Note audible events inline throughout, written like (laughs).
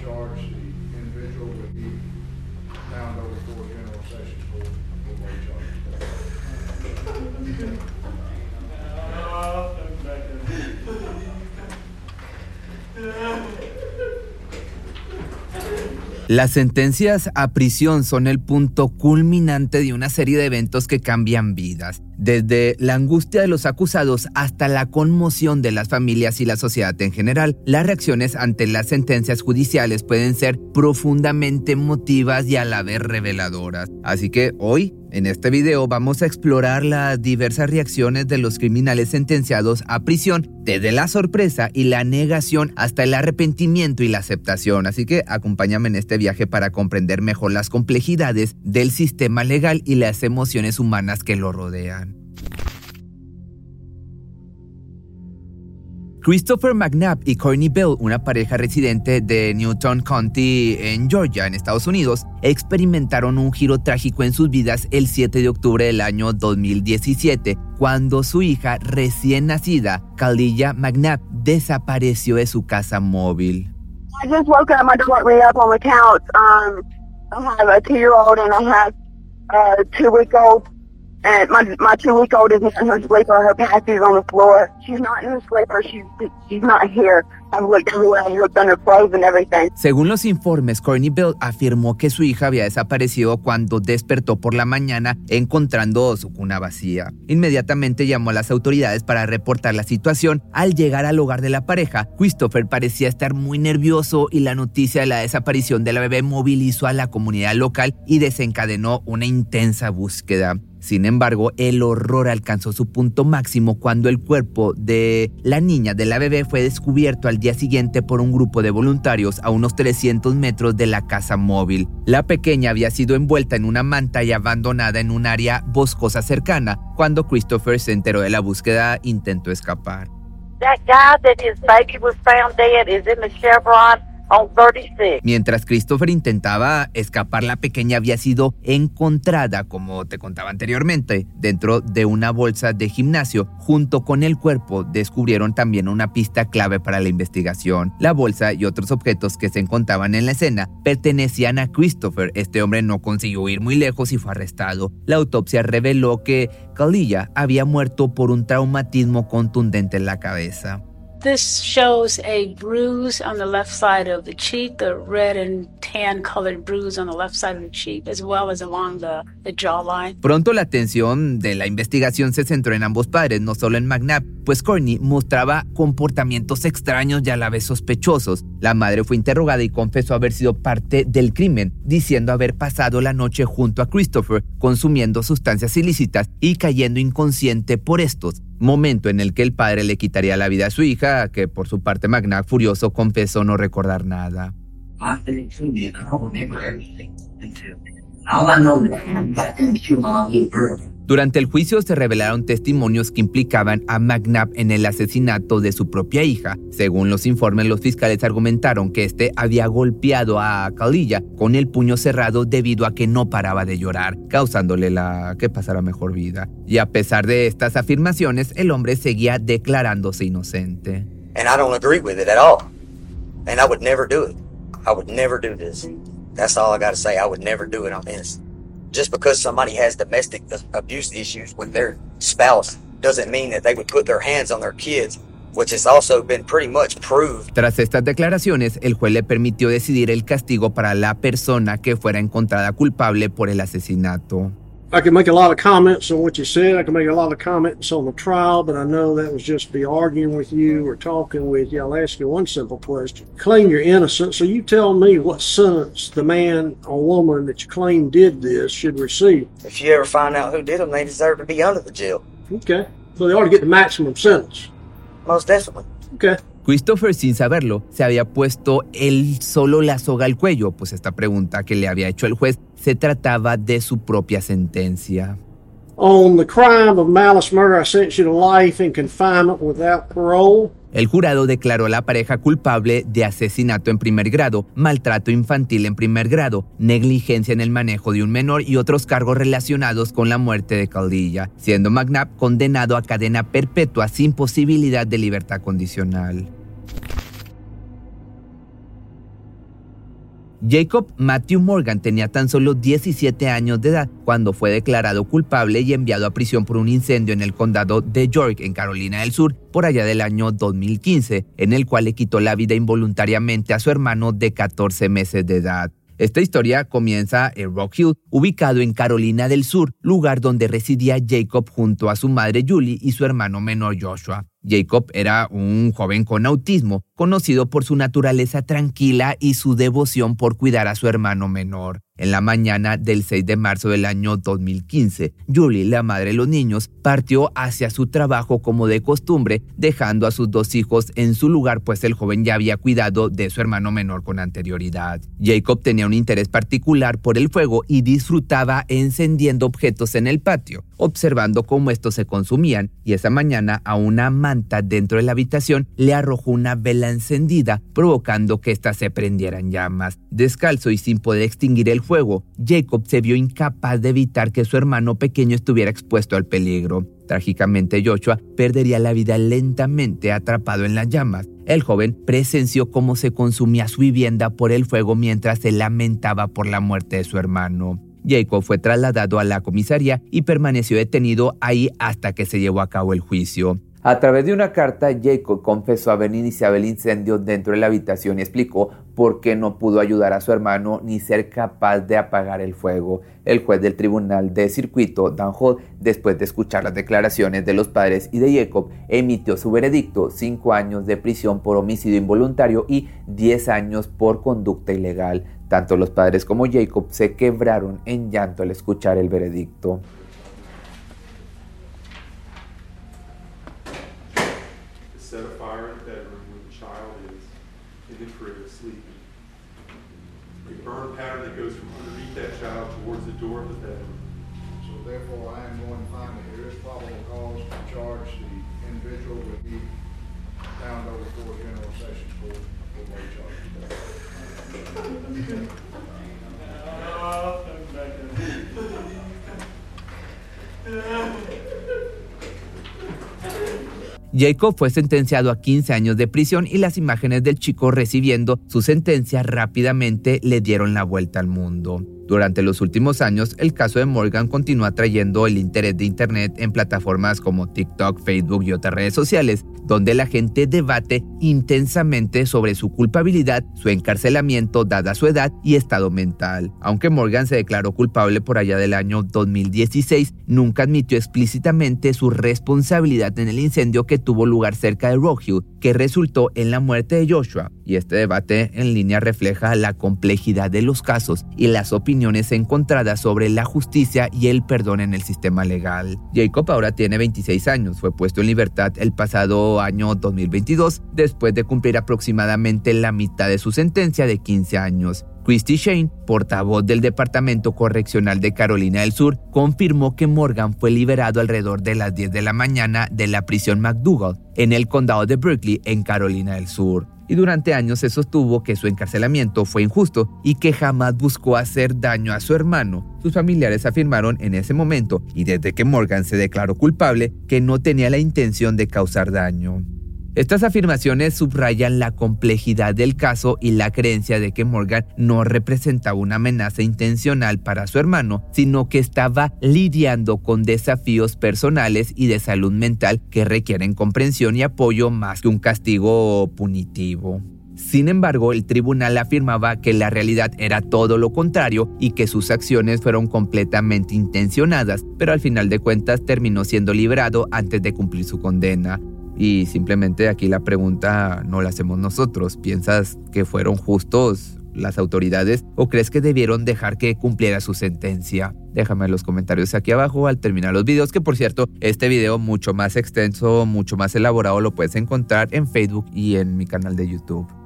charge, the individual would be bound over for general sessions for, for both charges. Las sentencias a prisión son el punto culminante de una serie de eventos que cambian vidas, desde la angustia de los acusados hasta la conmoción de las familias y la sociedad en general. Las reacciones ante las sentencias judiciales pueden ser profundamente emotivas y a la vez reveladoras. Así que hoy en este video vamos a explorar las diversas reacciones de los criminales sentenciados a prisión, desde la sorpresa y la negación hasta el arrepentimiento y la aceptación. Así que acompáñame en este viaje para comprender mejor las complejidades del sistema legal y las emociones humanas que lo rodean. Christopher McNabb y Courtney Bell, una pareja residente de Newton County en Georgia, en Estados Unidos, experimentaron un giro trágico en sus vidas el 7 de octubre del año 2017, cuando su hija recién nacida, Kaliyah McNabb, desapareció de su casa móvil. I just woke up. And my my two-week-old isn't in her sleeper. Her passie's on the floor. She's not in the sleeper. She's she's not here. Según los informes, Courtney Bell afirmó que su hija había desaparecido cuando despertó por la mañana encontrando su cuna vacía. Inmediatamente llamó a las autoridades para reportar la situación. Al llegar al hogar de la pareja, Christopher parecía estar muy nervioso y la noticia de la desaparición de la bebé movilizó a la comunidad local y desencadenó una intensa búsqueda. Sin embargo, el horror alcanzó su punto máximo cuando el cuerpo de la niña de la bebé fue descubierto al día siguiente por un grupo de voluntarios a unos 300 metros de la casa móvil. La pequeña había sido envuelta en una manta y abandonada en un área boscosa cercana. Cuando Christopher se enteró de la búsqueda, intentó escapar. That guy that his baby was found dead is in the Chevron on 36. Mientras Christopher intentaba escapar, la pequeña había sido encontrada, como te contaba anteriormente, dentro de una bolsa de gimnasio. Junto con el cuerpo descubrieron también una pista clave para la investigación. La bolsa y otros objetos que se encontraban en la escena pertenecían a Christopher. Este hombre no consiguió ir muy lejos y fue arrestado. La autopsia reveló que Kaliyah había muerto por un traumatismo contundente en la cabeza. This shows a bruise on the left side of the cheek, the red and tan colored bruise on the left side of the cheek, as well as along the, jawline. Pronto la atención de la investigación se centró en ambos padres, no solo en McNabb, pues Courtney mostraba comportamientos extraños y a la vez sospechosos. La madre fue interrogada y confesó haber sido parte del crimen, diciendo haber pasado la noche junto a Christopher, consumiendo sustancias ilícitas y cayendo inconsciente por estos momento en el que el padre le quitaría la vida a su hija, que por su parte McNabb furioso confesó no recordar nada. Durante el juicio se revelaron testimonios que implicaban a McNabb en el asesinato de su propia hija. Según los informes, los fiscales argumentaron que este había golpeado a Kaliyah con el puño cerrado debido a que no paraba de llorar, causándole la que pasara mejor vida. Y a pesar de estas afirmaciones, el hombre seguía declarándose inocente. And I don't agree with it at all. And I would never do it. I would never do this. That's all I got to say. I would never do it on this. Just because somebody has domestic abuse issues with their spouse doesn't mean that they would put their hands on their kids, which has also been pretty much proved. Tras estas declaraciones, el juez le permitió decidir el castigo para la persona que fuera encontrada culpable por el asesinato. I can make a lot of comments on what you said. I can make a lot of comments on the trial, but I know that was just be arguing with you or talking with you. I'll ask you one simple question. Claim you're innocent, so you tell me what sentence the man or woman that you claim did this should receive. If you ever find out who did them, they deserve to be under the jail. Okay. So they ought to get the maximum sentence. Most definitely. Okay. Christopher, sin saberlo, se había puesto él solo la soga al cuello, pues esta pregunta que le había hecho el juez se trataba de su propia sentencia. On the crime of malice murder, I sentence you to life in confinement without parole. El jurado declaró a la pareja culpable de asesinato en primer grado, maltrato infantil en primer grado, negligencia en el manejo de un menor y otros cargos relacionados con la muerte de Caldilla, siendo McNabb condenado a cadena perpetua sin posibilidad de libertad condicional. Jacob Matthew Morgan tenía tan solo 17 años de edad cuando fue declarado culpable y enviado a prisión por un incendio en el condado de York, en Carolina del Sur, por allá del año 2015, en el cual le quitó la vida involuntariamente a su hermano de 14 meses de edad. Esta historia comienza en Rock Hill, ubicado en Carolina del Sur, lugar donde residía Jacob junto a su madre Julie y su hermano menor Joshua. Jacob era un joven con autismo, conocido por su naturaleza tranquila y su devoción por cuidar a su hermano menor. En la mañana del 6 de marzo del año 2015, Julie, la madre de los niños, partió hacia su trabajo como de costumbre, dejando a sus dos hijos en su lugar, pues el joven ya había cuidado de su hermano menor con anterioridad. Jacob tenía un interés particular por el fuego y disfrutaba encendiendo objetos en el patio, observando cómo estos se consumían, y esa mañana a una manta dentro de la habitación le arrojó una vela encendida, provocando que ésta se prendiera en llamas. Descalzo y sin poder extinguir el fuego, Jacob se vio incapaz de evitar que su hermano pequeño estuviera expuesto al peligro. Trágicamente, Joshua perdería la vida lentamente atrapado en las llamas. El joven presenció cómo se consumía su vivienda por el fuego mientras se lamentaba por la muerte de su hermano. Jacob fue trasladado a la comisaría y permaneció detenido ahí hasta que se llevó a cabo el juicio. A través de una carta, Jacob confesó haber iniciado el incendio dentro de la habitación y explicó por qué no pudo ayudar a su hermano ni ser capaz de apagar el fuego. El juez del tribunal de circuito, Dan Hall, después de escuchar las declaraciones de los padres y de Jacob, emitió su veredicto, cinco años de prisión por homicidio involuntario y 10 años por conducta ilegal. Tanto los padres como Jacob se quebraron en llanto al escuchar el veredicto. Set a fire in the bedroom where the child is in the crib sleeping. A burn pattern that goes from underneath that child towards the door of the bedroom. So therefore, I am going to find that there is probable cause to charge the individual with the down over for general sessions court for late charges. (laughs) Uh, Jacob fue sentenciado a 15 años de prisión y las imágenes del chico recibiendo su sentencia rápidamente le dieron la vuelta al mundo. Durante los últimos años, el caso de Morgan continúa trayendo el interés de Internet en plataformas como TikTok, Facebook y otras redes sociales, donde la gente debate intensamente sobre su culpabilidad, su encarcelamiento dada su edad y estado mental. Aunque Morgan se declaró culpable por allá del año 2016, nunca admitió explícitamente su responsabilidad en el incendio que tuvo lugar cerca de Rock Hill, que resultó en la muerte de Joshua. Y este debate en línea refleja la complejidad de los casos y las opiniones encontradas sobre la justicia y el perdón en el sistema legal. Jacob ahora tiene 26 años, fue puesto en libertad el pasado año 2022 después de cumplir aproximadamente la mitad de su sentencia de 15 años. Christy Shane, portavoz del Departamento Correccional de Carolina del Sur, confirmó que Morgan fue liberado alrededor de las 10 de la mañana de la prisión McDougall en el condado de Berkeley, en Carolina del Sur. Y durante años se sostuvo que su encarcelamiento fue injusto y que jamás buscó hacer daño a su hermano. Sus familiares afirmaron en ese momento, y desde que Morgan se declaró culpable, que no tenía la intención de causar daño. Estas afirmaciones subrayan la complejidad del caso y la creencia de que Morgan no representaba una amenaza intencional para su hermano, sino que estaba lidiando con desafíos personales y de salud mental que requieren comprensión y apoyo más que un castigo punitivo. Sin embargo, el tribunal afirmaba que la realidad era todo lo contrario y que sus acciones fueron completamente intencionadas, pero al final de cuentas terminó siendo liberado antes de cumplir su condena. Y simplemente aquí la pregunta no la hacemos nosotros. ¿Piensas que fueron justos las autoridades o crees que debieron dejar que cumpliera su sentencia? Déjame en los comentarios aquí abajo al terminar los videos, que por cierto, este video mucho más extenso, mucho más elaborado lo puedes encontrar en Facebook y en mi canal de YouTube.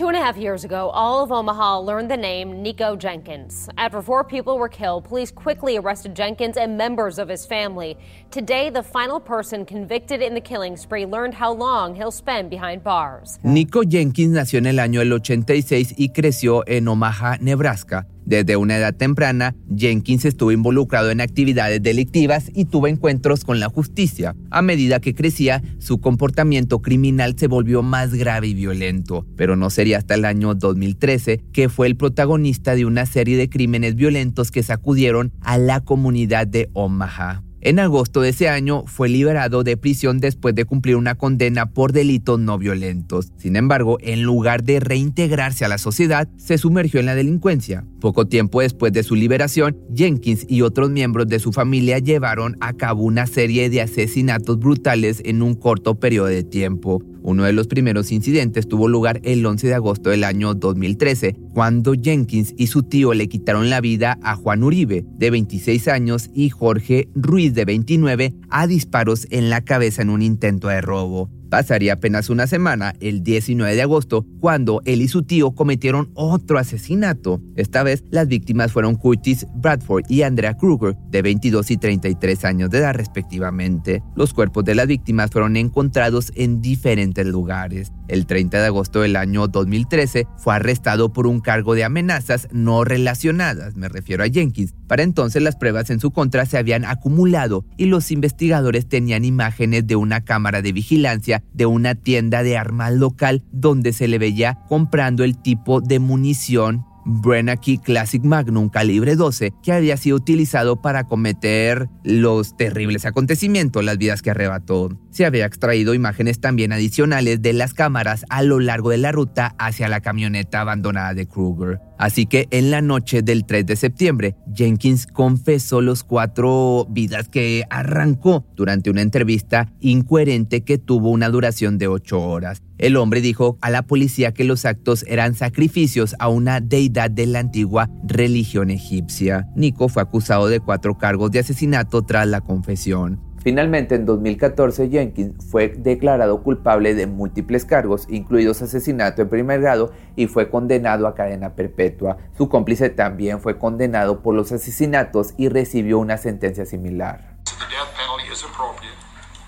Two and a half years ago, all of Omaha learned the name Nico Jenkins. After four people were killed, police quickly arrested Jenkins and members of his family. Today, the final person convicted in the killing spree learned how long he'll spend behind bars. Nico Jenkins nació en el año del 86 y creció en Omaha, Nebraska. Desde una edad temprana, Jenkins estuvo involucrado en actividades delictivas y tuvo encuentros con la justicia. A medida que crecía, su comportamiento criminal se volvió más grave y violento, pero no sería hasta el año 2013 que fue el protagonista de una serie de crímenes violentos que sacudieron a la comunidad de Omaha. En agosto de ese año fue liberado de prisión después de cumplir una condena por delitos no violentos. Sin embargo, en lugar de reintegrarse a la sociedad, se sumergió en la delincuencia. Poco tiempo después de su liberación, Jenkins y otros miembros de su familia llevaron a cabo una serie de asesinatos brutales en un corto periodo de tiempo. Uno de los primeros incidentes tuvo lugar el 11 de agosto del año 2013, cuando Jenkins y su tío le quitaron la vida a Juan Uribe, de 26 años, y Jorge Ruiz, de 29, a disparos en la cabeza en un intento de robo. Pasaría apenas una semana, el 19 de agosto, cuando él y su tío cometieron otro asesinato. Esta vez, las víctimas fueron Curtis Bradford y Andrea Kruger, de 22 y 33 años de edad respectivamente. Los cuerpos de las víctimas fueron encontrados en diferentes lugares. El 30 de agosto del año 2013 fue arrestado por un cargo de amenazas no relacionadas, me refiero a Jenkins. Para entonces las pruebas en su contra se habían acumulado y los investigadores tenían imágenes de una cámara de vigilancia de una tienda de armas local donde se le veía comprando el tipo de munición Brenaki Classic Magnum calibre 12 que había sido utilizado para cometer los terribles acontecimientos, las vidas que arrebató. Se había extraído imágenes también adicionales de las cámaras a lo largo de la ruta hacia la camioneta abandonada de Kruger. Así que en la noche del 3 de septiembre, Jenkins confesó los cuatro vidas que arrancó durante una entrevista incoherente que tuvo una duración de ocho horas. El hombre dijo a la policía que los actos eran sacrificios a una deidad de la antigua religión egipcia. Nico fue acusado de cuatro cargos de asesinato tras la confesión. Finalmente, en 2014, Jenkins fue declarado culpable de múltiples cargos, incluidos asesinato en primer grado, y fue condenado a cadena perpetua. Su cómplice también fue condenado por los asesinatos y recibió una sentencia similar.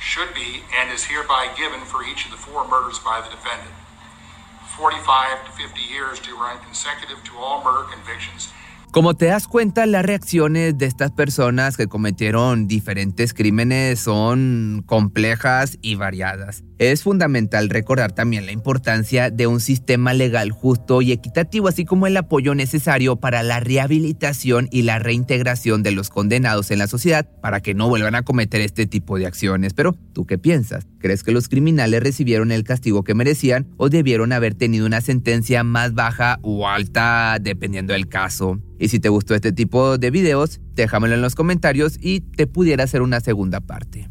should be and is hereby given for each of the four murders by the defendant. 45 to 50 years to run consecutive to all murder convictions Como te das cuenta, las reacciones de estas personas que cometieron diferentes crímenes son complejas y variadas. Es fundamental recordar también la importancia de un sistema legal justo y equitativo, así como el apoyo necesario para la rehabilitación y la reintegración de los condenados en la sociedad para que no vuelvan a cometer este tipo de acciones. Pero, ¿tú qué piensas? ¿Crees que los criminales recibieron el castigo que merecían o debieron haber tenido una sentencia más baja o alta dependiendo del caso? Y si te gustó este tipo de videos, déjamelo en los comentarios y te pudiera hacer una segunda parte.